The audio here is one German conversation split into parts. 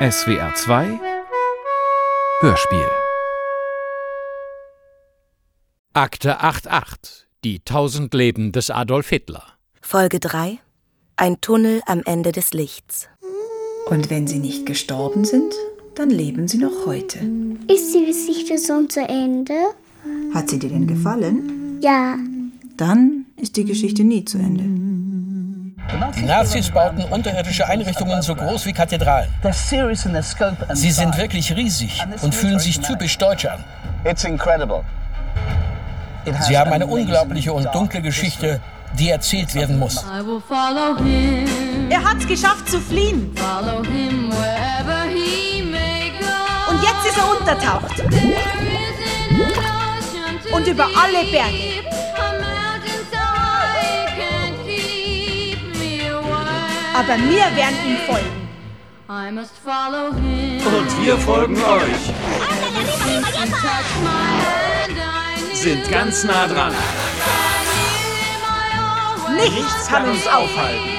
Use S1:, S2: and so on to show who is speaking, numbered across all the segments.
S1: SWR 2 Hörspiel
S2: Akte 88 Die tausend Leben des Adolf Hitler
S3: Folge 3 Ein Tunnel am Ende des Lichts.
S4: Und wenn sie nicht gestorben sind, dann leben sie noch heute.
S5: Ist die Geschichte schon zu Ende?
S4: Hat sie dir denn gefallen?
S5: Ja.
S4: Dann ist die Geschichte nie zu Ende.
S6: Die Nazis bauten unterirdische Einrichtungen so groß wie Kathedralen. Sie sind wirklich riesig und fühlen sich typisch deutsch an. Sie haben eine unglaubliche und dunkle Geschichte, die erzählt werden muss.
S7: Er hat es geschafft zu fliehen. Und jetzt ist er untertaucht. Und über alle Berge. Aber wir werden ihm folgen.
S8: Und wir folgen euch. Sind ganz nah dran.
S7: Nichts kann uns aufhalten.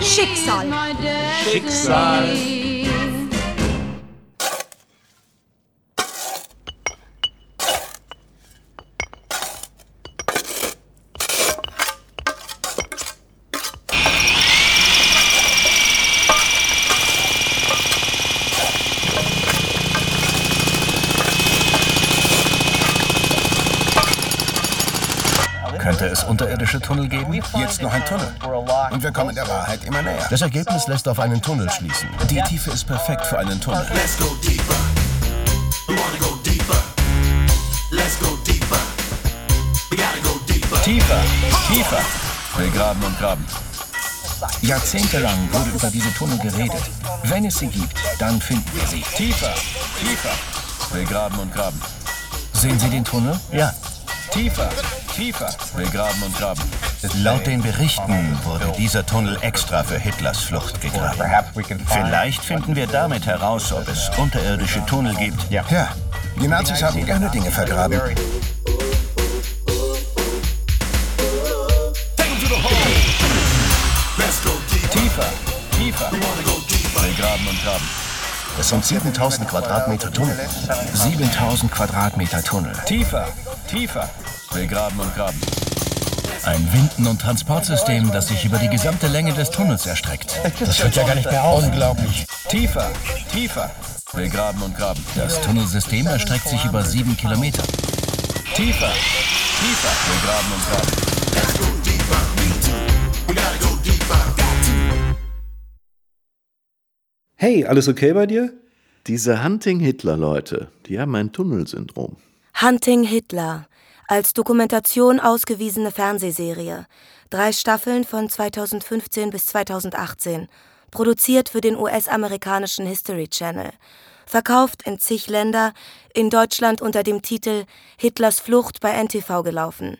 S7: Schicksal.
S8: Schicksal.
S9: Könnte es unterirdische Tunnel geben? Jetzt noch ein Tunnel. Und wir kommen der Wahrheit immer näher. Das Ergebnis lässt auf einen Tunnel schließen. Die Tiefe ist perfekt für einen Tunnel. Tiefer, tiefer. Wir graben und graben. Jahrzehntelang wurde über diese Tunnel geredet. Wenn es sie gibt, dann finden wir sie. Tiefer, tiefer. Wir graben und graben. Sehen Sie den Tunnel? Ja. Tiefer, tiefer. Wir graben und graben. Laut den Berichten wurde dieser Tunnel extra für Hitlers Flucht gegraben. Vielleicht finden wir damit heraus, ob es unterirdische Tunnel gibt. Ja, die Nazis haben gerne Dinge vergraben. Tiefer, tiefer. Wir graben und graben. Es sind 7000 Quadratmeter Tunnel. 7000 Quadratmeter Tunnel. Tiefer, tiefer. Wir graben und graben. Ein Winden- und Transportsystem, das sich über die gesamte Länge des Tunnels erstreckt. Das hört ja gar nicht mehr auf. Unglaublich. Tiefer, tiefer. Wir graben und graben. Das Tunnelsystem erstreckt sich über sieben Kilometer. Tiefer, tiefer. Wir graben und graben.
S10: Hey, alles okay bei dir?
S11: Diese Hunting-Hitler-Leute, die haben ein Tunnelsyndrom.
S3: Hunting Hitler. Als Dokumentation ausgewiesene Fernsehserie. Drei Staffeln von 2015 bis 2018. Produziert für den US-amerikanischen History Channel. Verkauft in zig Länder, in Deutschland unter dem Titel Hitlers Flucht bei NTV gelaufen.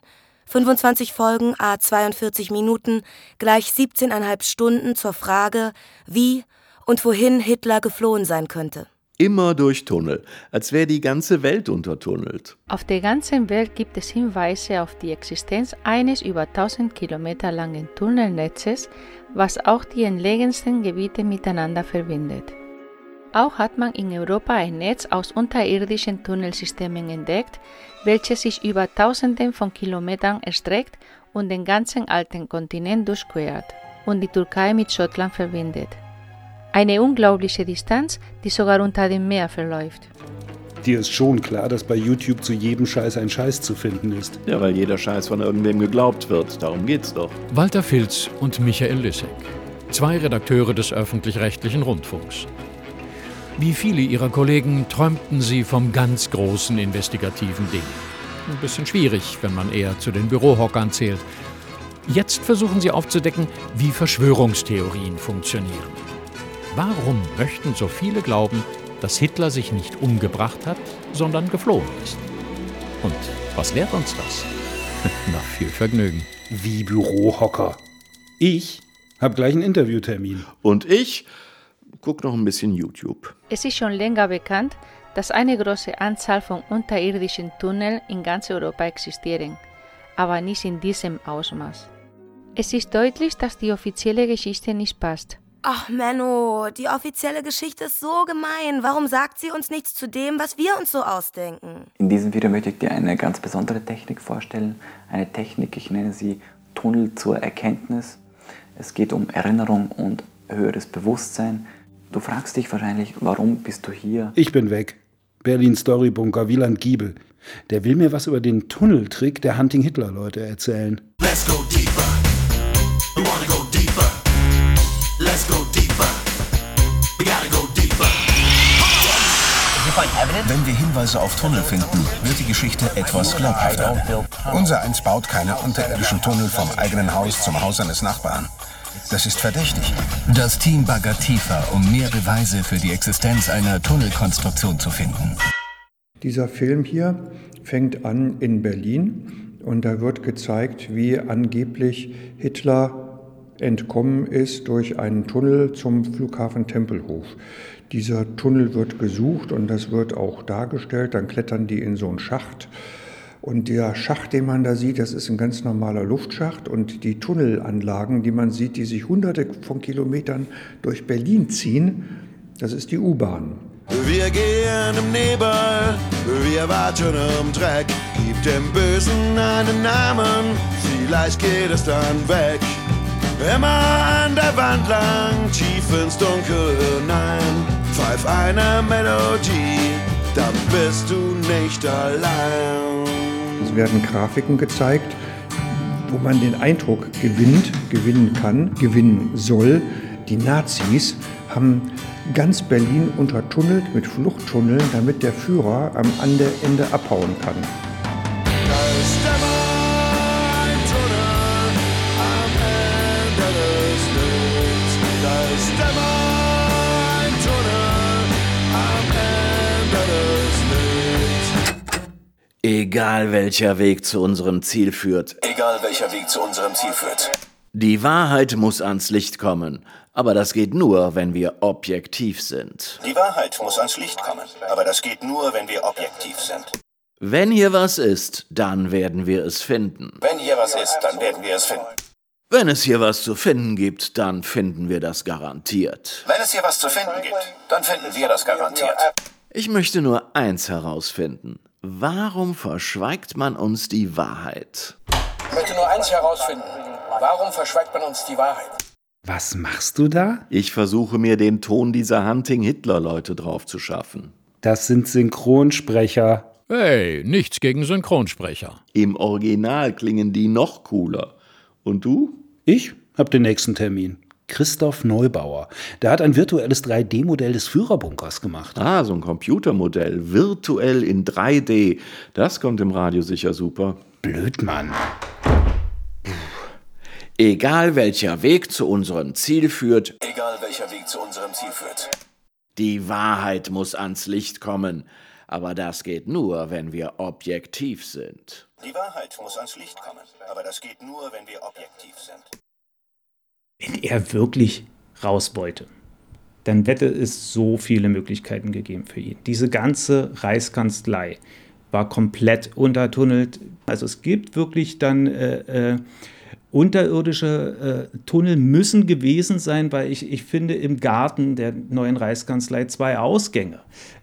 S3: 25 Folgen, a 42 Minuten, gleich 17,5 Stunden zur Frage, wie und wohin Hitler geflohen sein könnte.
S11: Immer durch Tunnel, als wäre die ganze Welt untertunnelt.
S12: Auf der ganzen Welt gibt es Hinweise auf die Existenz eines über 1000 Kilometer langen Tunnelnetzes, was auch die entlegensten Gebiete miteinander verbindet. Auch hat man in Europa ein Netz aus unterirdischen Tunnelsystemen entdeckt, welches sich über Tausenden von Kilometern erstreckt und den ganzen alten Kontinent durchquert und die Türkei mit Schottland verbindet. Eine unglaubliche Distanz, die sogar unter dem Meer verläuft.
S10: Dir ist schon klar, dass bei YouTube zu jedem Scheiß ein Scheiß zu finden ist.
S11: Ja, weil jeder Scheiß von irgendwem geglaubt wird. Darum geht's doch.
S2: Walter Filz und Michael Lissek, zwei Redakteure des öffentlich-rechtlichen Rundfunks. Wie viele ihrer Kollegen träumten sie vom ganz großen investigativen Ding. Ein bisschen schwierig, wenn man eher zu den Bürohockern zählt. Jetzt versuchen sie aufzudecken, wie Verschwörungstheorien funktionieren. Warum möchten so viele glauben, dass Hitler sich nicht umgebracht hat, sondern geflohen ist? Und was lehrt uns das? Na, viel Vergnügen.
S10: Wie Bürohocker. Ich hab gleich einen Interviewtermin.
S11: Und ich guck noch ein bisschen YouTube.
S12: Es ist schon länger bekannt, dass eine große Anzahl von unterirdischen Tunneln in ganz Europa existieren, aber nicht in diesem Ausmaß. Es ist deutlich, dass die offizielle Geschichte nicht passt.
S3: Ach, Menno, die offizielle Geschichte ist so gemein. Warum sagt sie uns nichts zu dem, was wir uns so ausdenken?
S13: In diesem Video möchte ich dir eine ganz besondere Technik vorstellen. Eine Technik, ich nenne sie Tunnel zur Erkenntnis. Es geht um Erinnerung und höheres Bewusstsein. Du fragst dich wahrscheinlich, warum bist du hier?
S10: Ich bin weg. Berlin Storybunker, Wieland Giebel. Der will mir was über den Tunneltrick der Hunting Hitler Leute erzählen. Let's go deeper. We wanna go deeper.
S9: Wenn wir Hinweise auf Tunnel finden, wird die Geschichte etwas glaubhafter. Unser eins baut keine unterirdischen Tunnel vom eigenen Haus zum Haus eines Nachbarn. Das ist verdächtig.
S14: Das Team baggert tiefer, um mehr Beweise für die Existenz einer Tunnelkonstruktion zu finden.
S15: Dieser Film hier fängt an in Berlin und da wird gezeigt, wie angeblich Hitler entkommen ist durch einen Tunnel zum Flughafen Tempelhof. Dieser Tunnel wird gesucht und das wird auch dargestellt. Dann klettern die in so einen Schacht und der Schacht, den man da sieht, das ist ein ganz normaler Luftschacht. Und die Tunnelanlagen, die man sieht, die sich hunderte von Kilometern durch Berlin ziehen, das ist die U-Bahn.
S16: Wir gehen im Nebel, wir warten im Dreck. Gib dem Bösen einen Namen, vielleicht geht es dann weg. Immer an der Wand lang, tief ins Dunkel hinein. Pfeif eine Melodie, dann bist du nicht allein.
S15: Es werden Grafiken gezeigt, wo man den Eindruck gewinnt, gewinnen kann, gewinnen soll. Die Nazis haben ganz Berlin untertunnelt mit Fluchttunneln, damit der Führer am Ende abhauen kann.
S11: Egal welcher Weg zu unserem Ziel führt.
S9: Egal welcher Weg zu unserem Ziel führt.
S11: Die Wahrheit muss ans Licht kommen. Aber das geht nur, wenn wir objektiv sind.
S9: Die Wahrheit muss ans Licht kommen. Aber das geht nur, wenn wir objektiv sind.
S11: Wenn hier was ist, dann werden wir es finden.
S9: Wenn hier was ist, dann werden wir es finden.
S11: Wenn es hier was zu finden gibt, dann finden wir das garantiert.
S9: Wenn es hier was zu finden gibt, dann finden wir das garantiert.
S11: Ich möchte nur eins herausfinden. Warum verschweigt man uns die Wahrheit?
S6: Ich möchte nur eins herausfinden. Warum verschweigt man uns die Wahrheit?
S10: Was machst du da?
S11: Ich versuche mir den Ton dieser Hunting-Hitler-Leute drauf zu schaffen.
S10: Das sind Synchronsprecher.
S2: Hey, nichts gegen Synchronsprecher.
S11: Im Original klingen die noch cooler. Und du?
S10: Ich hab den nächsten Termin. Christoph Neubauer. Der hat ein virtuelles 3D-Modell des Führerbunkers gemacht.
S11: Ah, so ein Computermodell. Virtuell in 3D. Das kommt im Radio sicher super.
S10: Blödmann.
S11: Egal welcher Weg zu unserem Ziel führt.
S9: Egal welcher Weg zu unserem Ziel führt.
S11: Die Wahrheit muss ans Licht kommen. Aber das geht nur, wenn wir objektiv sind.
S9: Die Wahrheit muss ans Licht kommen. Aber das geht nur, wenn wir objektiv sind
S17: wenn er wirklich raus wollte, dann hätte es so viele Möglichkeiten gegeben für ihn. Diese ganze Reichskanzlei war komplett untertunnelt. Also es gibt wirklich dann äh, äh, unterirdische äh, Tunnel müssen gewesen sein, weil ich, ich finde im Garten der neuen Reichskanzlei zwei Ausgänge,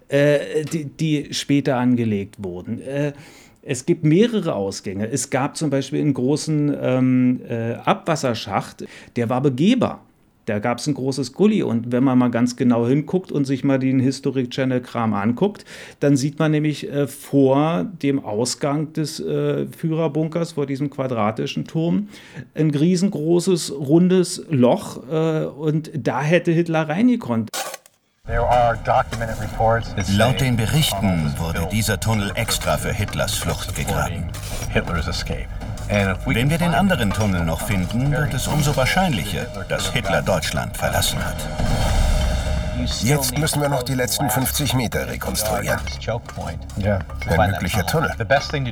S17: äh, die, die, später angelegt wurden. Es gibt mehrere Ausgänge. Es gab zum Beispiel einen großen ähm, äh, Abwasserschacht, der war begehbar. Da gab es ein großes Gully und wenn man mal ganz genau hinguckt und sich mal den Historic Channel Kram anguckt, dann sieht man nämlich äh, vor dem Ausgang des äh, Führerbunkers, vor diesem quadratischen Turm, ein riesengroßes rundes Loch äh, und da hätte Hitler reingekonnt.
S9: Laut den Berichten wurde dieser Tunnel extra für Hitlers Flucht gegraben. Wenn wir den anderen Tunnel noch finden, wird es umso wahrscheinlicher, dass Hitler Deutschland verlassen hat.
S18: Jetzt müssen wir noch die letzten 50 Meter rekonstruieren.
S9: Ein möglicher Tunnel.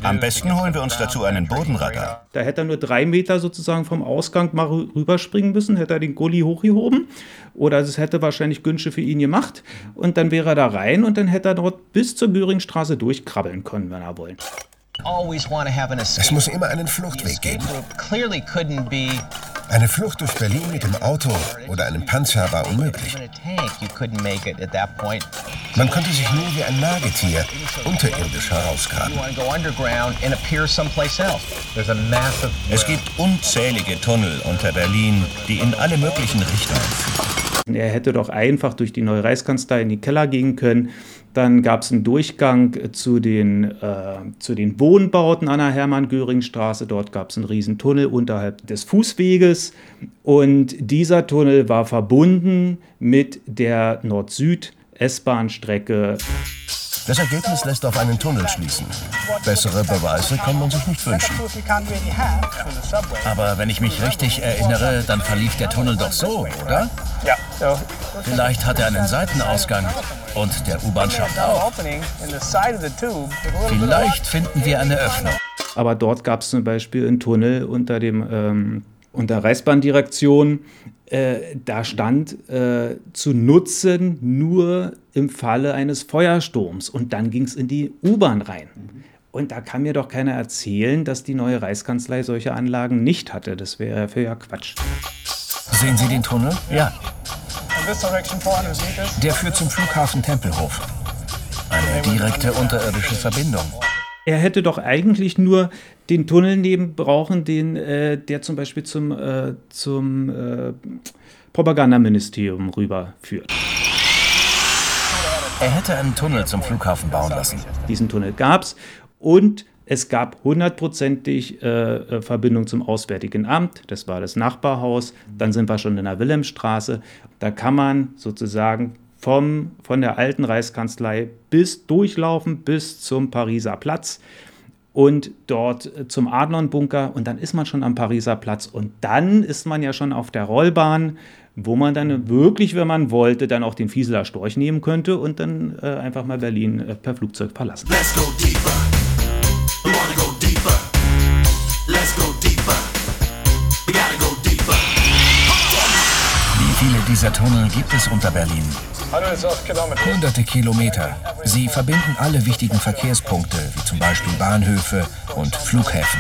S9: Am besten holen wir uns dazu einen Bodenradar.
S17: Da hätte er nur drei Meter sozusagen vom Ausgang mal rüberspringen müssen, hätte er den Gully hochgehoben. Oder es hätte wahrscheinlich Günsche für ihn gemacht. Und dann wäre er da rein und dann hätte er dort bis zur Göringstraße durchkrabbeln können, wenn er wollte.
S18: Es muss immer einen Fluchtweg geben. Eine Flucht durch Berlin mit dem Auto oder einem Panzer war unmöglich. Man konnte sich nur wie ein Nagetier unterirdisch herausgraben.
S9: Es gibt unzählige Tunnel unter Berlin, die in alle möglichen Richtungen führen.
S17: Er hätte doch einfach durch die neue Reichskanzlei in die Keller gehen können dann gab es einen Durchgang zu den, äh, zu den Wohnbauten an der Hermann-Göring-Straße. Dort gab es einen riesen Tunnel unterhalb des Fußweges. Und dieser Tunnel war verbunden mit der Nord-Süd-S-Bahn-Strecke.
S18: Das Ergebnis lässt auf einen Tunnel schließen. Bessere Beweise kann man sich nicht wünschen.
S9: Aber wenn ich mich richtig erinnere, dann verlief der Tunnel doch so, oder?
S19: Ja.
S9: Vielleicht hat er einen Seitenausgang und der U-Bahn-Schacht auch. Vielleicht finden wir eine Öffnung.
S17: Aber dort gab es zum Beispiel einen Tunnel unter dem ähm, unter Reichsbahndirektion, äh, da stand äh, zu nutzen nur im Falle eines Feuersturms. Und dann ging es in die U-Bahn rein. Und da kann mir doch keiner erzählen, dass die neue Reichskanzlei solche Anlagen nicht hatte. Das wäre für ja Quatsch.
S9: Sehen Sie den Tunnel?
S19: Ja.
S9: Der führt zum Flughafen Tempelhof. Eine direkte unterirdische Verbindung.
S17: Er hätte doch eigentlich nur den Tunnel neben brauchen, den, äh, der zum Beispiel zum, äh, zum äh, Propagandaministerium rüberführt.
S9: Er hätte einen Tunnel zum Flughafen bauen lassen.
S17: Diesen Tunnel gab es und es gab hundertprozentig äh, äh, Verbindung zum Auswärtigen Amt. Das war das Nachbarhaus. Dann sind wir schon in der Wilhelmstraße. Da kann man sozusagen vom, von der alten Reichskanzlei bis durchlaufen bis zum Pariser Platz und dort äh, zum Adlon-Bunker und dann ist man schon am Pariser Platz und dann ist man ja schon auf der Rollbahn, wo man dann wirklich, wenn man wollte, dann auch den Fieseler Storch nehmen könnte und dann äh, einfach mal Berlin äh, per Flugzeug verlassen. Let's go deeper.
S9: Dieser Tunnel gibt es unter Berlin? Hunderte Kilometer. Sie verbinden alle wichtigen Verkehrspunkte, wie zum Beispiel Bahnhöfe und Flughäfen.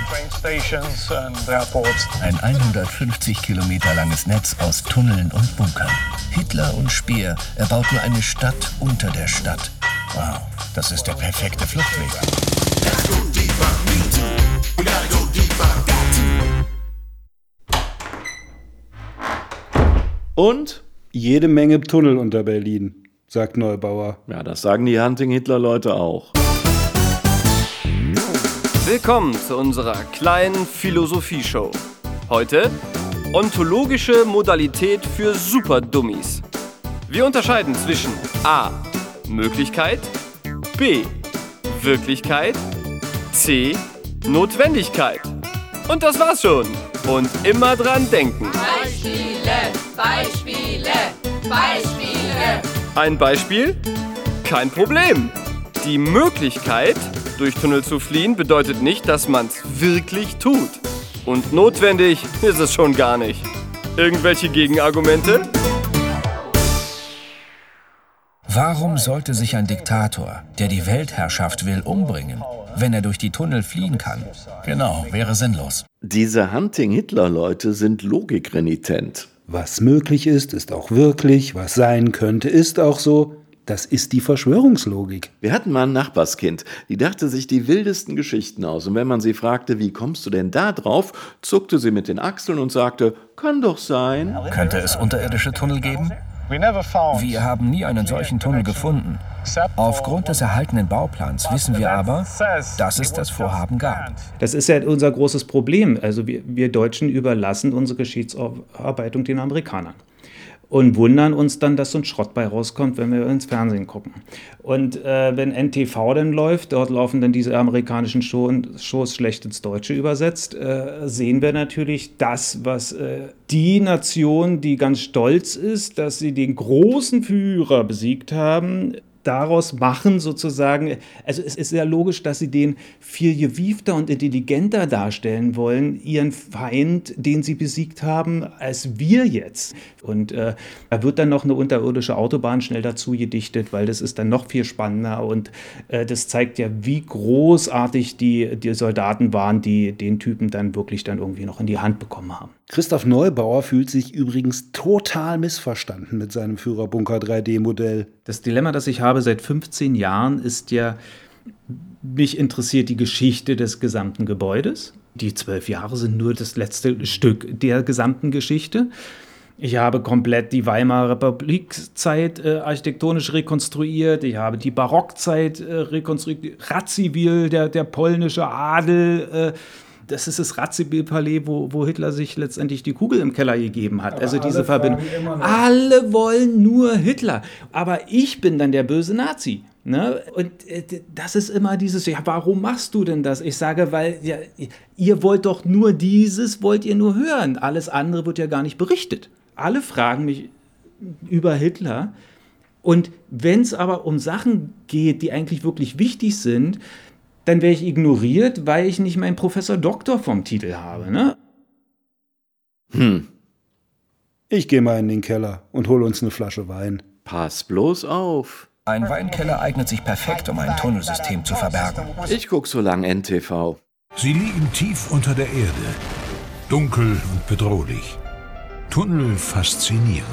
S9: Ein 150 Kilometer langes Netz aus Tunneln und Bunkern. Hitler und Speer erbaut nur eine Stadt unter der Stadt. Wow, das ist der perfekte Fluchtweg.
S10: Und jede Menge Tunnel unter Berlin, sagt Neubauer.
S11: Ja, das sagen die Hunting-Hitler-Leute auch.
S20: Willkommen zu unserer kleinen Philosophie-Show. Heute ontologische Modalität für Superdummies. Wir unterscheiden zwischen A. Möglichkeit, B. Wirklichkeit, C. Notwendigkeit. Und das war's schon. Und immer dran denken.
S21: Beispiele, Beispiele.
S20: Ein Beispiel? Kein Problem. Die Möglichkeit, durch Tunnel zu fliehen, bedeutet nicht, dass man's wirklich tut. Und notwendig ist es schon gar nicht. Irgendwelche Gegenargumente?
S9: Warum sollte sich ein Diktator, der die Weltherrschaft will, umbringen, wenn er durch die Tunnel fliehen kann? Genau, wäre sinnlos.
S11: Diese Hunting-Hitler-Leute sind logikrenitent.
S10: Was möglich ist, ist auch wirklich, was sein könnte, ist auch so. Das ist die Verschwörungslogik.
S11: Wir hatten mal ein Nachbarskind, die dachte sich die wildesten Geschichten aus. Und wenn man sie fragte, wie kommst du denn da drauf, zuckte sie mit den Achseln und sagte, kann doch sein.
S9: Könnte es unterirdische Tunnel geben? Wir haben nie einen solchen Tunnel gefunden. Aufgrund des erhaltenen Bauplans wissen wir aber, dass es das Vorhaben gab.
S17: Das ist ja unser großes Problem. Also wir, wir Deutschen überlassen unsere Geschichtsaufarbeitung den Amerikanern und wundern uns dann, dass so ein Schrott bei rauskommt, wenn wir ins Fernsehen gucken. Und äh, wenn NTV dann läuft, dort laufen dann diese amerikanischen Show Shows schlecht ins Deutsche übersetzt, äh, sehen wir natürlich das, was äh, die Nation, die ganz stolz ist, dass sie den großen Führer besiegt haben, daraus machen sozusagen, also es ist sehr logisch, dass sie den viel gewiefter und intelligenter darstellen wollen, ihren Feind, den sie besiegt haben, als wir jetzt. Und äh, da wird dann noch eine unterirdische Autobahn schnell dazu gedichtet, weil das ist dann noch viel spannender und äh, das zeigt ja, wie großartig die, die Soldaten waren, die den Typen dann wirklich dann irgendwie noch in die Hand bekommen haben.
S10: Christoph Neubauer fühlt sich übrigens total missverstanden mit seinem Führerbunker 3D-Modell.
S17: Das Dilemma, das ich habe seit 15 Jahren, ist ja, mich interessiert die Geschichte des gesamten Gebäudes. Die zwölf Jahre sind nur das letzte Stück der gesamten Geschichte. Ich habe komplett die Weimarer Republikzeit äh, architektonisch rekonstruiert. Ich habe die Barockzeit äh, rekonstruiert. Radziwill, der, der polnische Adel. Äh, das ist das Radziwill-Palais, wo, wo Hitler sich letztendlich die Kugel im Keller gegeben hat.
S10: Aber
S17: also diese Verbindung. Alle wollen nur Hitler. Aber ich bin dann der böse Nazi. Ne? Und äh, das ist immer dieses, ja, warum machst du denn das? Ich sage, weil ja, ihr wollt doch nur dieses, wollt ihr nur hören. Alles andere wird ja gar nicht berichtet. Alle fragen mich über Hitler. Und wenn es aber um Sachen geht, die eigentlich wirklich wichtig sind, dann wäre ich ignoriert, weil ich nicht meinen Professor Doktor vom Titel habe. Ne?
S11: Hm.
S10: Ich gehe mal in den Keller und hole uns eine Flasche Wein.
S11: Pass bloß auf.
S14: Ein Weinkeller eignet sich perfekt, um ein Tunnelsystem zu verbergen.
S11: Ich guck so lang NTV.
S19: Sie liegen tief unter der Erde. Dunkel und bedrohlich. Tunnel faszinieren.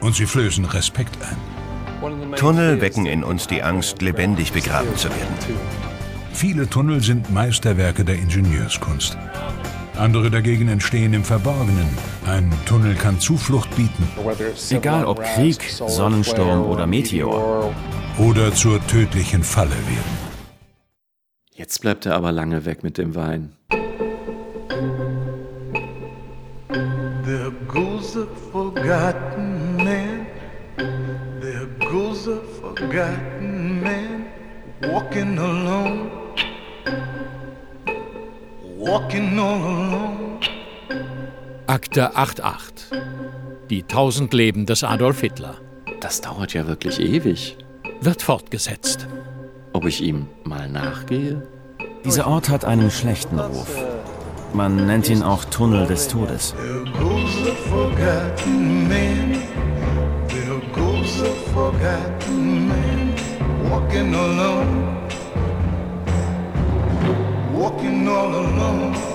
S19: Und sie flößen Respekt ein.
S18: Tunnel wecken in uns die Angst, lebendig begraben zu werden.
S19: Viele Tunnel sind Meisterwerke der Ingenieurskunst. Andere dagegen entstehen im Verborgenen. Ein Tunnel kann Zuflucht bieten.
S22: Egal ob Krieg, Sonnensturm oder Meteor.
S19: Oder zur tödlichen Falle werden.
S11: Jetzt bleibt er aber lange weg mit dem Wein.
S16: There goes a forgotten man. There goes a forgotten man. Walking alone.
S2: Akte 88. Die tausend Leben des Adolf Hitler.
S11: Das dauert ja wirklich ewig.
S2: Wird fortgesetzt.
S11: Ob ich ihm mal nachgehe?
S22: Dieser Ort hat einen schlechten Ruf. Man nennt ihn auch Tunnel des Todes.
S16: There Walking all alone.